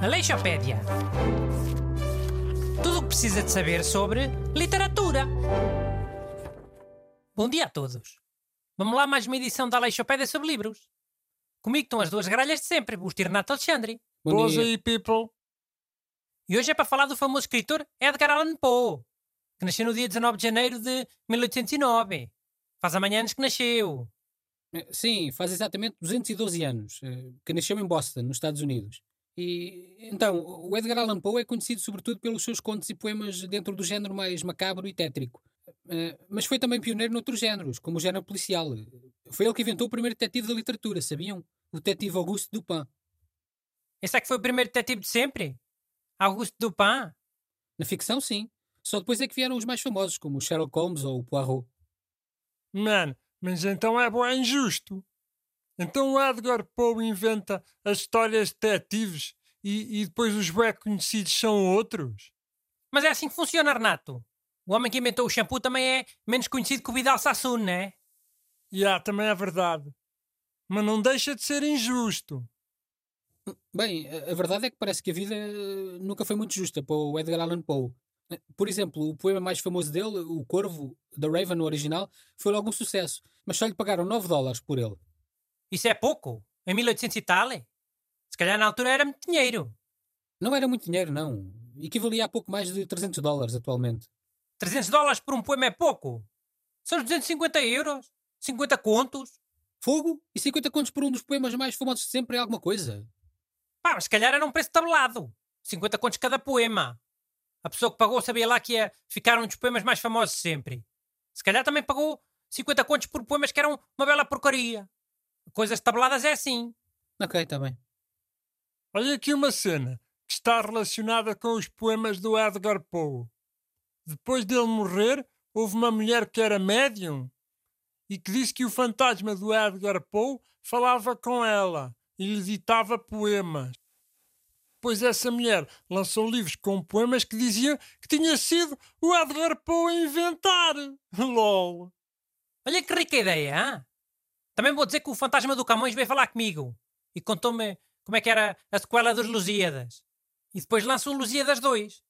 Aleixopédia. Tudo o que precisa de saber sobre literatura. Bom dia a todos. Vamos lá mais uma edição da Aleixopédia sobre livros. Comigo estão as duas gralhas de sempre, o Renato Alexandre. Bom Boas dia. aí, people. E hoje é para falar do famoso escritor Edgar Allan Poe, que nasceu no dia 19 de janeiro de 1809. Faz amanhã anos que nasceu. Eh, Sim, faz exatamente 212 anos, eh, que nasceu em Boston, nos Estados Unidos. E então, o Edgar Allan Poe é conhecido sobretudo pelos seus contos e poemas dentro do género mais macabro e tétrico. Eh, Mas foi também pioneiro noutros géneros, como o género policial. Foi ele que inventou o primeiro detetive da literatura, sabiam? O detetive Auguste Dupin. Esse é que foi o primeiro detetive de sempre? Auguste Dupin? Na ficção, sim. Só depois é que vieram os mais famosos, como o Sherlock Holmes ou o Poirot. Mano, mas então é bué injusto. Então o Edgar Poe inventa as histórias de detetives e, e depois os bué conhecidos são outros? Mas é assim que funciona, Renato. O homem que inventou o shampoo também é menos conhecido que o Vidal Sassoon, né? E ah, também é verdade. Mas não deixa de ser injusto. Bem, a a verdade é que parece que a vida eh, nunca foi muito justa para o Edgar Allan Poe. Por exemplo, o poema mais famoso dele, O Corvo, da Raven, no original, foi logo um sucesso, mas só lhe pagaram 9 dólares por ele. Isso é pouco? Em 1800 e tal? Se calhar na altura era muito dinheiro. Não era muito dinheiro, não. Equivalia a pouco mais de 300 dólares atualmente. 300 dólares por um poema é pouco. São 250 euros. 50 contos. Fogo? E 50 contos por um dos poemas mais famosos de sempre é alguma coisa. Pá, mas se calhar era um preço tabelado. 50 contos cada poema. A pessoa que pagou sabia lá que ia ficar um dos poemas mais famosos de sempre. Se calhar também pagou 50 contos por poemas que eram uma bela porcaria. Coisas tabeladas é assim. Ok, está bem. Olha aqui uma cena que está relacionada com os poemas do Edgar Poe. Depois dele morrer, houve uma mulher que era médium e que disse que o fantasma do Edgar Poe falava com ela e lhe ditava poemas. Pois essa mulher lançou livros com poemas que diziam que tinha sido o Edgar Poe a inventar. LOL. Olha que rica ideia, hã? Também vou dizer que o fantasma do Camões veio falar comigo e contou-me como é que era a sequela dos Lusíadas. E depois lançou o Lusíadas 2.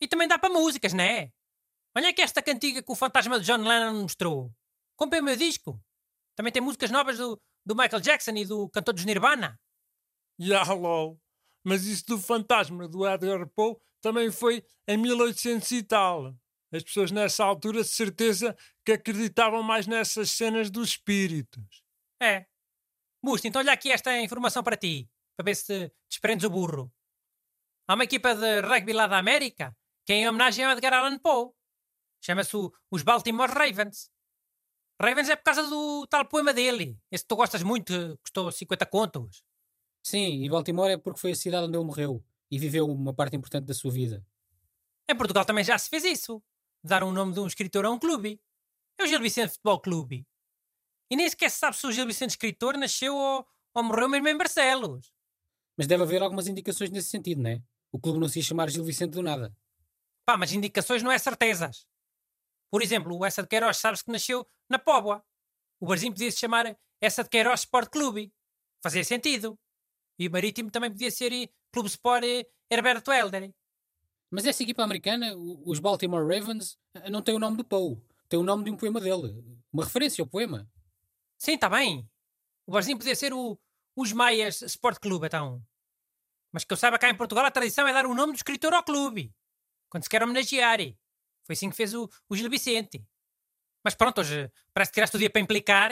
E também dá para músicas, não é? Olha que esta cantiga que o fantasma de John Lennon mostrou. Comprei o meu disco. Também tem músicas novas do, do Michael Jackson e do cantor dos Nirvana. Ya, lol. Mas isso do fantasma do Edgar Poe também foi em 1800 e tal. As pessoas nessa altura de certeza que acreditavam mais nessas cenas dos espíritos. É. Busto, então olha aqui esta informação para ti, para ver se desprendes o burro. Há uma equipa de rugby lá da América que é em homenagem ao Edgar Allan Poe. Chama-se os Baltimore Ravens. Ravens é por causa do tal poema dele. Esse que tu gostas muito, custou 50 contos. Sim, e Baltimore é porque foi a cidade onde ele morreu e viveu uma parte importante da sua vida. Em Portugal também já se fez isso. Dar um nome de um escritor a um clube. É o Gil Vicente Futebol Clube. E nem sequer se sabe se o Gil Vicente escritor nasceu ou, ou morreu mesmo em Barcelos. Mas deve haver algumas indicações nesse sentido, não é? O clube não se ia chamar Gil Vicente do nada. Pá, mas indicações não é certezas. Por exemplo, o Essa de Queiroz sabes que nasceu na Póvoa. O barzinho podia se chamar Essa de Queiroz Sport Clube. Fazia sentido. E o Marítimo também podia ser eh, Clube Sport eh, Herberto Helder. Mas essa equipa americana, os Baltimore Ravens, eh, não tem o nome do Poe. Tem o nome de um poema dele. Uma referência ao poema. Sim, está bem. O barzinho podia ser o, os Maias Sport Clube, então. Mas que eu saiba cá em Portugal a tradição é dar o nome do escritor ao clube. Quando se quer homenagear. Foi assim que fez o, o Gil Vicente. Mas pronto, hoje parece que tiraste o dia para implicar.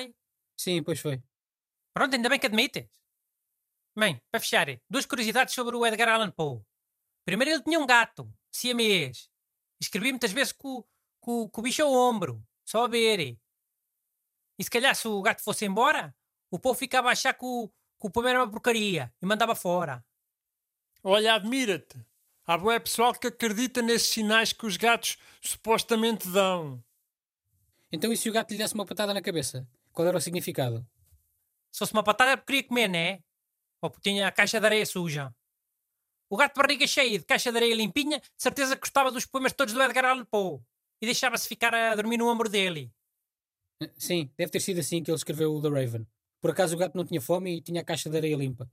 Sim, pois foi. Pronto, ainda bem que admites. Bem, para fechar, duas curiosidades sobre o Edgar Allan Poe. Primeiro, ele tinha um gato, siamês. Escrevia muitas vezes com, com, com o bicho ao ombro, só a ver. E se calhar, se o gato fosse embora, o Poe ficava a achar que o, que o poema era uma porcaria e mandava fora. Olha, admira-te. Há bué pessoal que acredita nesses sinais que os gatos supostamente dão. Então e se o gato lhe desse uma patada na cabeça? Qual era o significado? Se fosse uma patada, porque queria comer, né? Ou porque tinha a caixa de areia suja. O gato de barriga cheia e de caixa de areia limpinha, de certeza que gostava dos poemas todos do Edgar Allan Poe. E deixava-se ficar a dormir no ombro dele. Eh, Sim, deve ter sido assim que ele escreveu o The Raven. Por acaso o gato não tinha fome e tinha a caixa de areia limpa.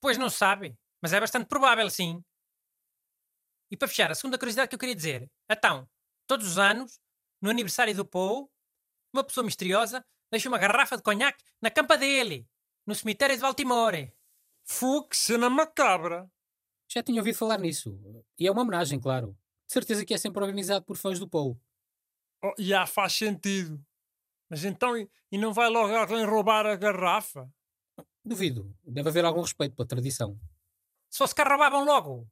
Pois não sabe, mas é bastante provável, sim. E para fechar, a segunda curiosidade que eu queria dizer. Então, todos os anos, no aniversário do Paul, uma pessoa misteriosa deixa uma garrafa de conhaque na campa dele, no cemitério de Baltimore. Fu, que cena macabra. Já tinha ouvido falar nisso. E é uma homenagem, claro. De certeza que é sempre organizado por fãs do Paul. Oh, já faz sentido. Mas então, e, não vai logo alguém roubar a garrafa? Duvido. Deve haver algum respeito pela tradição. Se fosse que roubavam logo.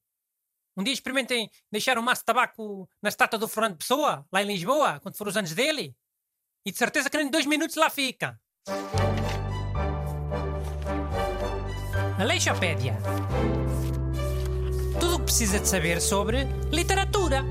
Um dia experimentem deixar um maço de tabaco na estátua do Fernando Pessoa, lá em Lisboa, quando for os anos dele. E de certeza que em dois minutos lá fica. Aleixopédia. Tudo o que precisa de saber sobre literatura.